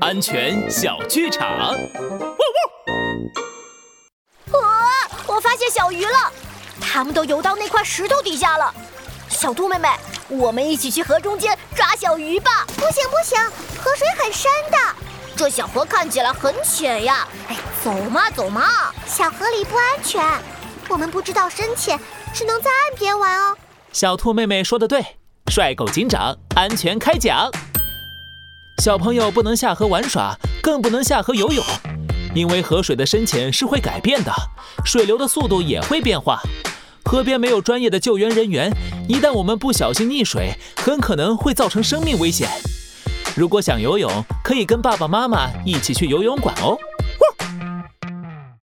安全小剧场。哇我发现小鱼了，它们都游到那块石头底下了。小兔妹妹，我们一起去河中间抓小鱼吧。不行不行，河水很深的，这小河看起来很浅呀。哎，走嘛走嘛，小河里不安全，我们不知道深浅，只能在岸边玩哦。小兔妹妹说的对，帅狗警长安全开讲。小朋友不能下河玩耍，更不能下河游泳，因为河水的深浅是会改变的，水流的速度也会变化。河边没有专业的救援人员，一旦我们不小心溺水，很可能会造成生命危险。如果想游泳，可以跟爸爸妈妈一起去游泳馆哦。